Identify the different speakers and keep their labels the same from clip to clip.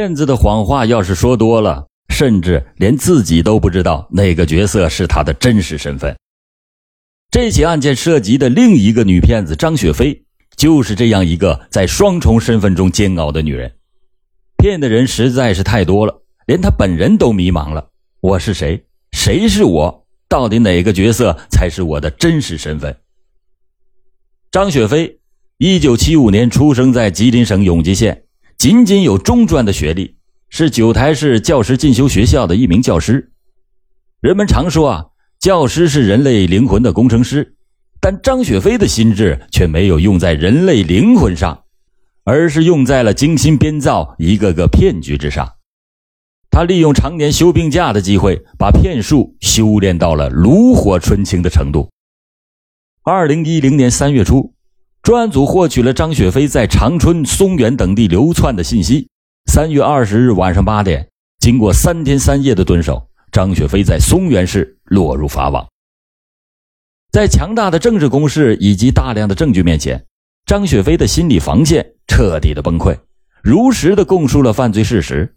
Speaker 1: 骗子的谎话要是说多了，甚至连自己都不知道哪个角色是他的真实身份。这起案件涉及的另一个女骗子张雪飞，就是这样一个在双重身份中煎熬的女人。骗的人实在是太多了，连她本人都迷茫了：我是谁？谁是我？到底哪个角色才是我的真实身份？张雪飞，一九七五年出生在吉林省永吉县，仅仅有中专的学历，是九台市教师进修学校的一名教师。人们常说啊。教师是人类灵魂的工程师，但张雪飞的心智却没有用在人类灵魂上，而是用在了精心编造一个个骗局之上。他利用常年休病假的机会，把骗术修炼到了炉火纯青的程度。二零一零年三月初，专案组获取了张雪飞在长春、松原等地流窜的信息。三月二十日晚上八点，经过三天三夜的蹲守。张雪飞在松原市落入法网，在强大的政治攻势以及大量的证据面前，张雪飞的心理防线彻底的崩溃，如实的供述了犯罪事实。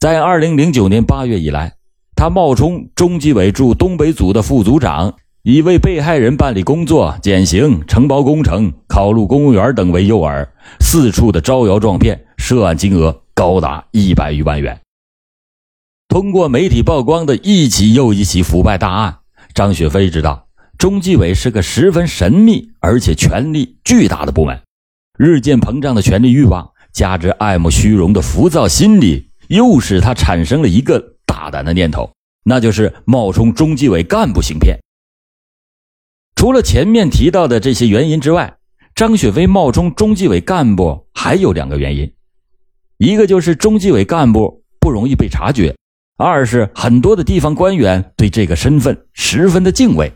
Speaker 1: 在二零零九年八月以来，他冒充中纪委驻东北组的副组长，以为被害人办理工作、减刑、承包工程、考录公务员等为诱饵，四处的招摇撞骗，涉案金额高达一百余万元。通过媒体曝光的一起又一起腐败大案，张雪飞知道中纪委是个十分神秘而且权力巨大的部门。日渐膨胀的权力欲望，加之爱慕虚荣的浮躁心理，又使他产生了一个大胆的念头，那就是冒充中纪委干部行骗。除了前面提到的这些原因之外，张雪飞冒充中纪委干部还有两个原因，一个就是中纪委干部不容易被察觉。二是很多的地方官员对这个身份十分的敬畏。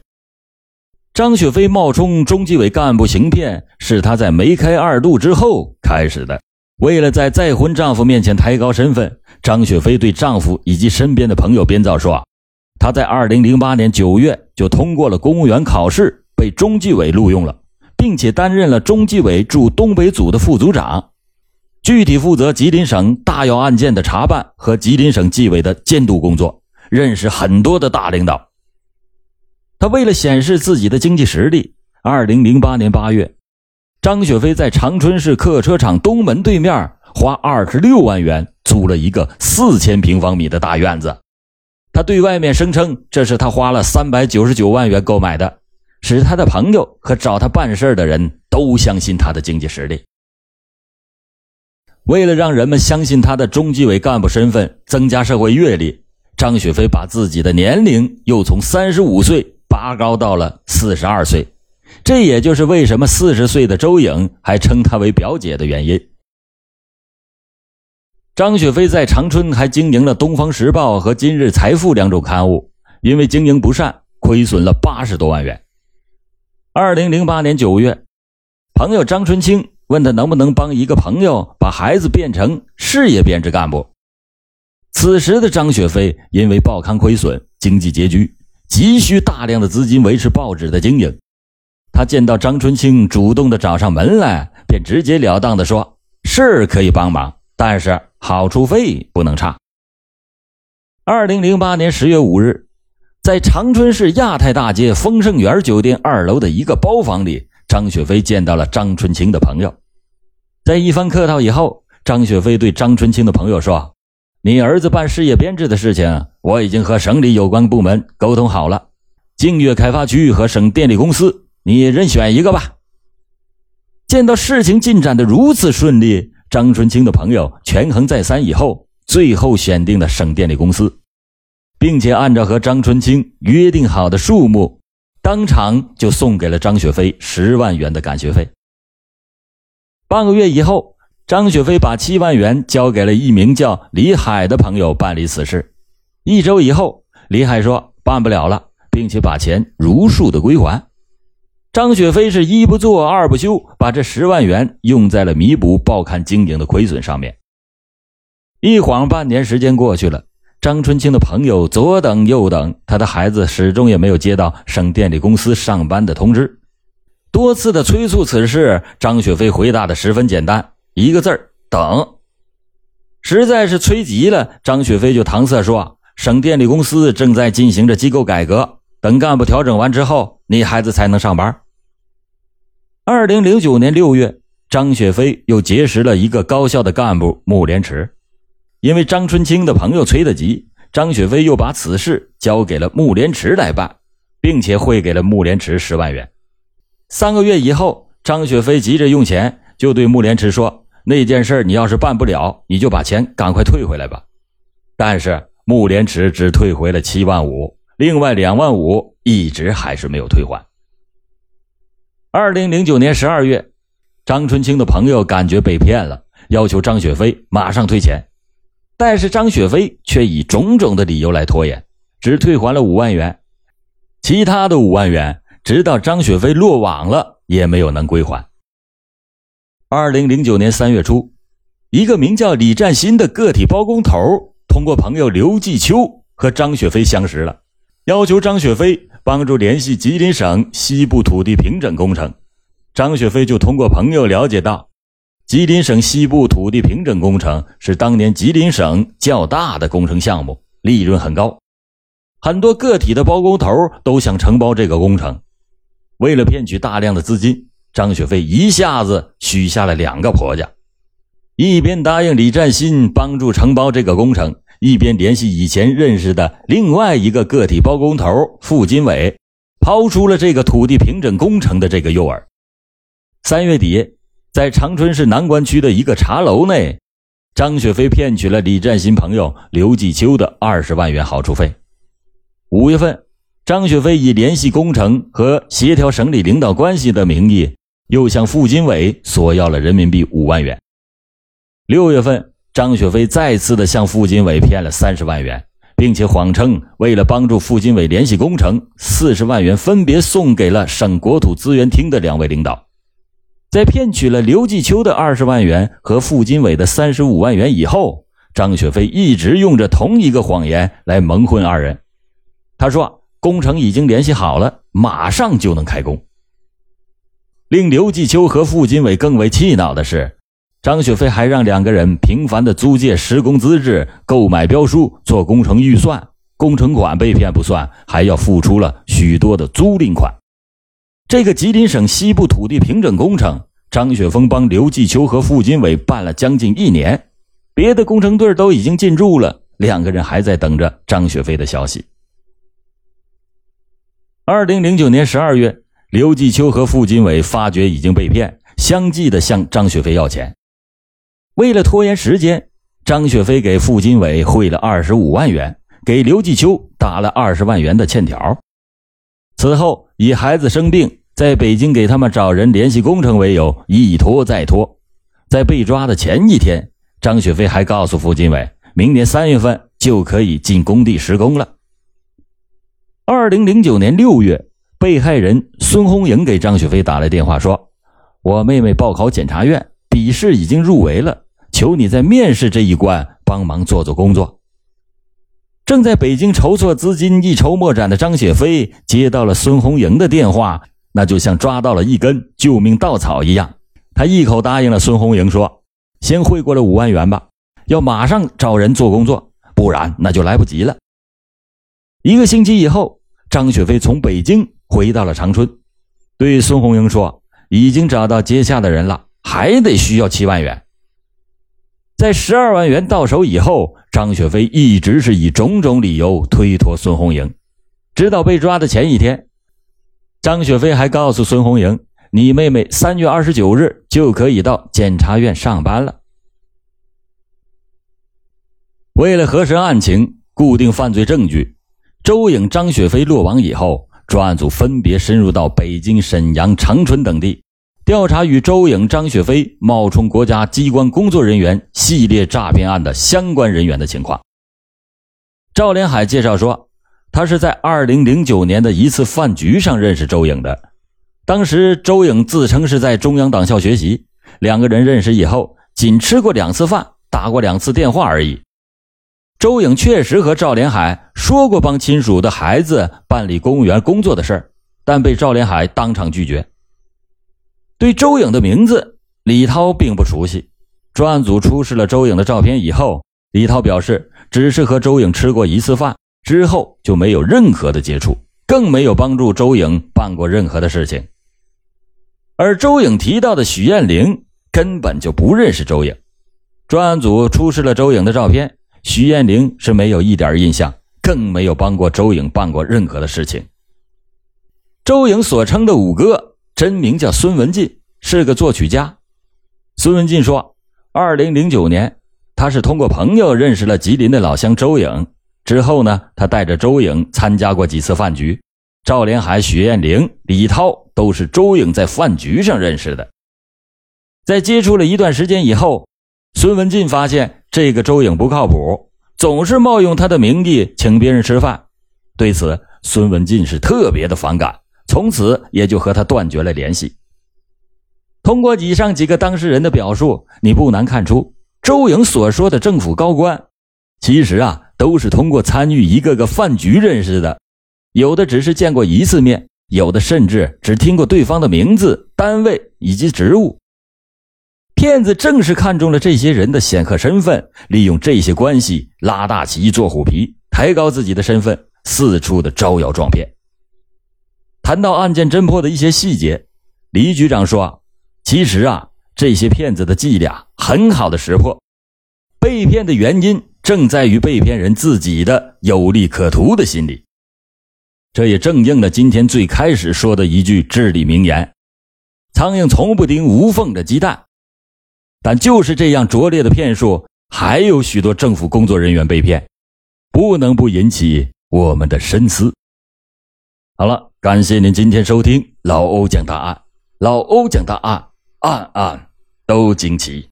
Speaker 1: 张雪飞冒充中纪委干部行骗，是她在梅开二度之后开始的。为了在再婚丈夫面前抬高身份，张雪飞对丈夫以及身边的朋友编造说，他在二零零八年九月就通过了公务员考试，被中纪委录用了，并且担任了中纪委驻东北组的副组长。具体负责吉林省大要案件的查办和吉林省纪委的监督工作，认识很多的大领导。他为了显示自己的经济实力，二零零八年八月，张雪飞在长春市客车厂东门对面花二十六万元租了一个四千平方米的大院子。他对外面声称这是他花了三百九十九万元购买的，使他的朋友和找他办事的人都相信他的经济实力。为了让人们相信他的中纪委干部身份，增加社会阅历，张雪飞把自己的年龄又从三十五岁拔高到了四十二岁。这也就是为什么四十岁的周颖还称他为表姐的原因。张雪飞在长春还经营了《东方时报》和《今日财富》两种刊物，因为经营不善，亏损了八十多万元。二零零八年九月，朋友张春清。问他能不能帮一个朋友把孩子变成事业编制干部。此时的张雪飞因为报刊亏损，经济拮据，急需大量的资金维持报纸的经营。他见到张春清主动的找上门来，便直截了当的说：“是可以帮忙，但是好处费不能差。”二零零八年十月五日，在长春市亚太大街丰盛园酒店二楼的一个包房里。张雪飞见到了张春清的朋友，在一番客套以后，张雪飞对张春清的朋友说：“你儿子办事业编制的事情，我已经和省里有关部门沟通好了，净月开发区和省电力公司，你任选一个吧。”见到事情进展的如此顺利，张春清的朋友权衡再三以后，最后选定了省电力公司，并且按照和张春清约定好的数目。当场就送给了张雪飞十万元的感谢费。半个月以后，张雪飞把七万元交给了一名叫李海的朋友办理此事。一周以后，李海说办不了了，并且把钱如数的归还。张雪飞是一不做二不休，把这十万元用在了弥补报刊经营的亏损上面。一晃半年时间过去了。张春清的朋友左等右等，他的孩子始终也没有接到省电力公司上班的通知。多次的催促此事，张雪飞回答的十分简单，一个字儿：等。实在是催急了，张雪飞就搪塞说：“省电力公司正在进行着机构改革，等干部调整完之后，你孩子才能上班。”二零零九年六月，张雪飞又结识了一个高校的干部穆连池，因为张春清的朋友催得急，张雪飞又把此事交给了穆连池来办，并且汇给了穆连池十万元。三个月以后，张雪飞急着用钱，就对穆连池说。那件事你要是办不了，你就把钱赶快退回来吧。但是穆连池只退回了七万五，另外两万五一直还是没有退还。二零零九年十二月，张春清的朋友感觉被骗了，要求张雪飞马上退钱，但是张雪飞却以种种的理由来拖延，只退还了五万元，其他的五万元直到张雪飞落网了也没有能归还。二零零九年三月初，一个名叫李占新的个体包工头通过朋友刘继秋和张雪飞相识了，要求张雪飞帮助联系吉林省西部土地平整工程。张雪飞就通过朋友了解到，吉林省西部土地平整工程是当年吉林省较大的工程项目，利润很高，很多个体的包工头都想承包这个工程。为了骗取大量的资金。张雪飞一下子许下了两个婆家，一边答应李占新帮助承包这个工程，一边联系以前认识的另外一个个体包工头付金伟，抛出了这个土地平整工程的这个诱饵。三月底，在长春市南关区的一个茶楼内，张雪飞骗取了李占新朋友刘继秋的二十万元好处费。五月份，张雪飞以联系工程和协调省里领导关系的名义。又向付金伟索要了人民币五万元。六月份，张雪飞再次的向付金伟骗了三十万元，并且谎称为了帮助付金伟联系工程，四十万元分别送给了省国土资源厅的两位领导。在骗取了刘继秋的二十万元和付金伟的三十五万元以后，张雪飞一直用着同一个谎言来蒙混二人。他说工程已经联系好了，马上就能开工。令刘继秋和付金伟更为气恼的是，张雪飞还让两个人频繁的租借施工资质、购买标书、做工程预算，工程款被骗不算，还要付出了许多的租赁款。这个吉林省西部土地平整工程，张雪峰帮刘继秋和付金伟办了将近一年，别的工程队都已经进驻了，两个人还在等着张雪飞的消息。二零零九年十二月。刘继秋和付金伟发觉已经被骗，相继的向张雪飞要钱。为了拖延时间，张雪飞给付金伟汇了二十五万元，给刘继秋打了二十万元的欠条。此后，以孩子生病，在北京给他们找人联系工程为由，一拖再拖。在被抓的前一天，张雪飞还告诉付金伟，明年三月份就可以进工地施工了。二零零九年六月。被害人孙红颖给张雪飞打来电话，说：“我妹妹报考检察院，笔试已经入围了，求你在面试这一关帮忙做做工作。”正在北京筹措资金、一筹莫展的张雪飞接到了孙红颖的电话，那就像抓到了一根救命稻草一样。他一口答应了孙红颖，说：“先汇过来五万元吧，要马上找人做工作，不然那就来不及了。”一个星期以后，张雪飞从北京。回到了长春，对孙红英说：“已经找到接下的人了，还得需要七万元。”在十二万元到手以后，张雪飞一直是以种种理由推脱孙红英，直到被抓的前一天，张雪飞还告诉孙红英：“你妹妹三月二十九日就可以到检察院上班了。”为了核实案情、固定犯罪证据，周颖、张雪飞落网以后。专案组分别深入到北京、沈阳、长春等地，调查与周颖、张雪飞冒充国家机关工作人员系列诈骗案的相关人员的情况。赵连海介绍说，他是在2009年的一次饭局上认识周颖的。当时周颖自称是在中央党校学习，两个人认识以后，仅吃过两次饭，打过两次电话而已。周颖确实和赵连海说过帮亲属的孩子办理公务员工作的事儿，但被赵连海当场拒绝。对周颖的名字，李涛并不熟悉，专案组出示了周颖的照片以后，李涛表示只是和周颖吃过一次饭，之后就没有任何的接触，更没有帮助周颖办过任何的事情。而周颖提到的许艳玲根本就不认识周颖。专案组出示了周颖的照片，许艳玲是没有一点印象，更没有帮过周颖办过任何的事情。周颖所称的五哥真名叫孙文进，是个作曲家。孙文进说。二零零九年，他是通过朋友认识了吉林的老乡周颖。之后呢，他带着周颖参加过几次饭局。赵连海、许艳玲、李涛都是周颖在饭局上认识的。在接触了一段时间以后，孙文进发现这个周颖不靠谱，总是冒用他的名义请别人吃饭。对此，孙文进是特别的反感，从此也就和他断绝了联系。通过以上几个当事人的表述，你不难看出，周颖所说的政府高官，其实啊都是通过参与一个个饭局认识的，有的只是见过一次面，有的甚至只听过对方的名字、单位以及职务。骗子正是看中了这些人的显赫身份，利用这些关系拉大旗做虎皮，抬高自己的身份，四处的招摇撞骗。谈到案件侦破的一些细节，李局长说。其实啊，这些骗子的伎俩很好的识破，被骗的原因正在于被骗人自己的有利可图的心理。这也正应了今天最开始说的一句至理名言：“苍蝇从不叮无缝的鸡蛋。”但就是这样拙劣的骗术，还有许多政府工作人员被骗，不能不引起我们的深思。好了，感谢您今天收听老欧讲答案，老欧讲答案。案案都惊奇。